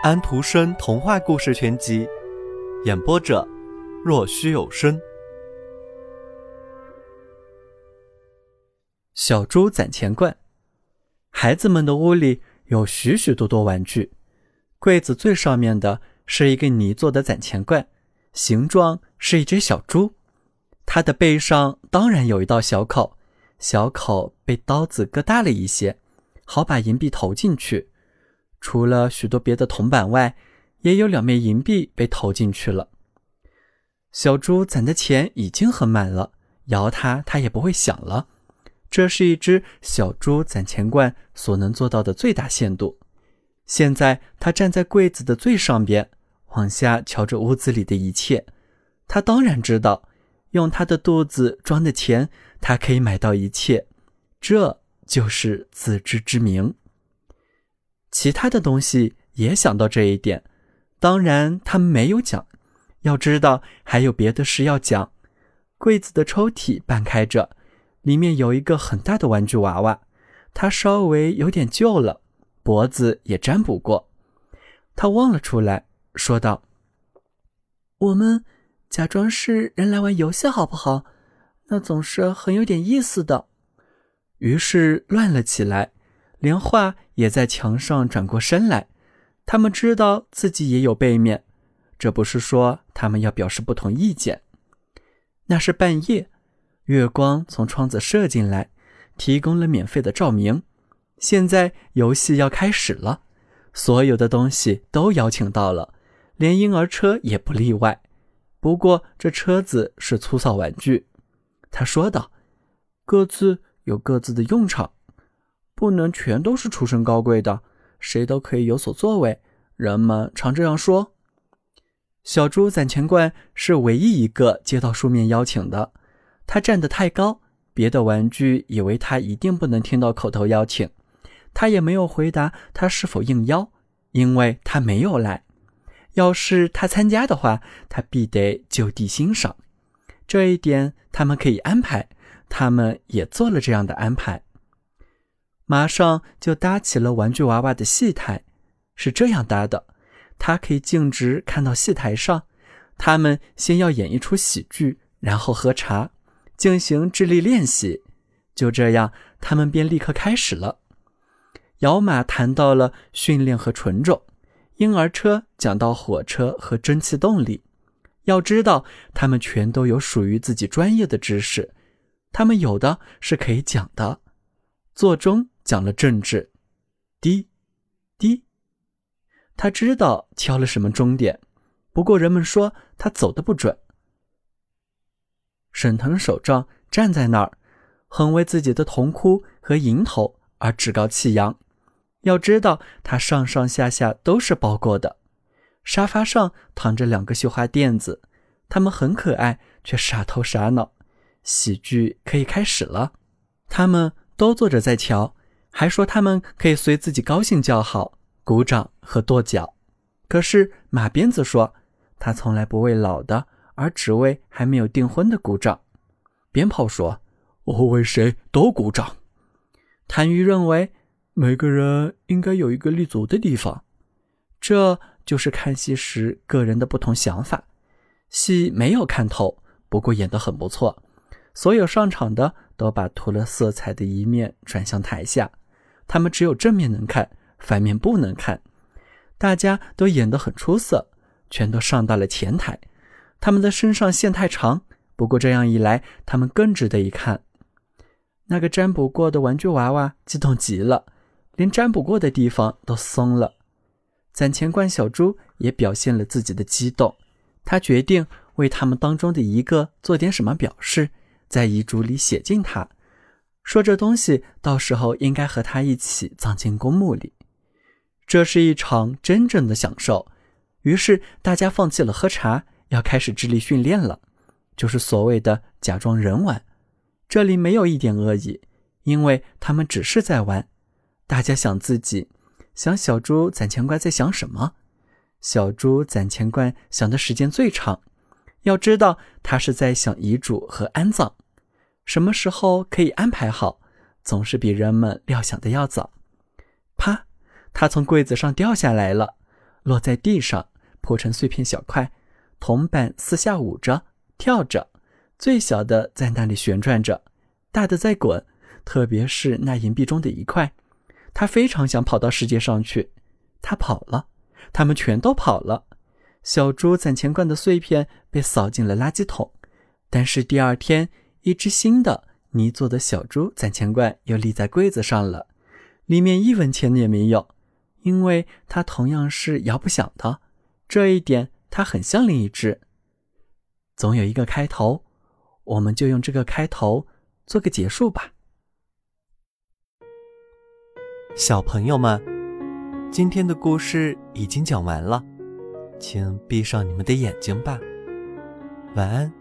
安徒生童话故事全集，演播者：若虚有声。小猪攒钱罐。孩子们的屋里有许许多多玩具，柜子最上面的是一个泥做的攒钱罐，形状是一只小猪，它的背上当然有一道小口，小口被刀子割大了一些，好把银币投进去。除了许多别的铜板外，也有两枚银币被投进去了。小猪攒的钱已经很满了，摇它它也不会响了。这是一只小猪攒钱罐所能做到的最大限度。现在它站在柜子的最上边，往下瞧着屋子里的一切。它当然知道，用它的肚子装的钱，它可以买到一切。这就是自知之明。其他的东西也想到这一点，当然他们没有讲。要知道，还有别的事要讲。柜子的抽屉半开着，里面有一个很大的玩具娃娃，它稍微有点旧了，脖子也粘补过。他望了出来，说道：“我们假装是人来玩游戏，好不好？那总是很有点意思的。”于是乱了起来。连画也在墙上转过身来，他们知道自己也有背面，这不是说他们要表示不同意见。那是半夜，月光从窗子射进来，提供了免费的照明。现在游戏要开始了，所有的东西都邀请到了，连婴儿车也不例外。不过这车子是粗糙玩具，他说道：“各自有各自的用场。”不能全都是出身高贵的，谁都可以有所作为。人们常这样说。小猪攒钱罐是唯一一个接到书面邀请的。他站得太高，别的玩具以为他一定不能听到口头邀请。他也没有回答他是否应邀，因为他没有来。要是他参加的话，他必得就地欣赏。这一点他们可以安排，他们也做了这样的安排。马上就搭起了玩具娃娃的戏台，是这样搭的：他可以径直看到戏台上。他们先要演一出喜剧，然后喝茶，进行智力练习。就这样，他们便立刻开始了。姚马谈到了训练和纯种，婴儿车讲到火车和蒸汽动力。要知道，他们全都有属于自己专业的知识，他们有的是可以讲的。座中。讲了政治，滴滴，他知道敲了什么钟点，不过人们说他走的不准。沈腾首长站在那儿，很为自己的铜箍和银头而趾高气扬。要知道，他上上下下都是包过的。沙发上躺着两个绣花垫子，他们很可爱，却傻头傻脑。喜剧可以开始了，他们都坐着在瞧。还说他们可以随自己高兴叫好、鼓掌和跺脚，可是马鞭子说他从来不为老的，而只为还没有订婚的鼓掌。鞭炮说我为谁都鼓掌。谭鱼认为每个人应该有一个立足的地方，这就是看戏时个人的不同想法。戏没有看透，不过演得很不错。所有上场的都把涂了色彩的一面转向台下。他们只有正面能看，反面不能看。大家都演得很出色，全都上到了前台。他们的身上线太长，不过这样一来，他们更值得一看。那个占卜过的玩具娃娃激动极了，连占卜过的地方都松了。攒钱罐小猪也表现了自己的激动，他决定为他们当中的一个做点什么表示，在遗嘱里写进他。说这东西到时候应该和他一起葬进公墓里，这是一场真正的享受。于是大家放弃了喝茶，要开始智力训练了，就是所谓的假装人玩。这里没有一点恶意，因为他们只是在玩。大家想自己，想小猪攒钱罐在想什么？小猪攒钱罐想的时间最长，要知道他是在想遗嘱和安葬。什么时候可以安排好，总是比人们料想的要早。啪，他从柜子上掉下来了。落在地上，破成碎片小块。铜板四下舞着，跳着，最小的在那里旋转着，大的在滚。特别是那银币中的一块，他非常想跑到世界上去。他跑了，他们全都跑了。小猪攒钱罐的碎片被扫进了垃圾桶。但是第二天，一只新的泥做的小猪攒钱罐又立在柜子上了，里面一文钱也没有，因为它同样是摇不响的。这一点。它很像另一只。总有一个开头，我们就用这个开头做个结束吧。小朋友们，今天的故事已经讲完了，请闭上你们的眼睛吧，晚安。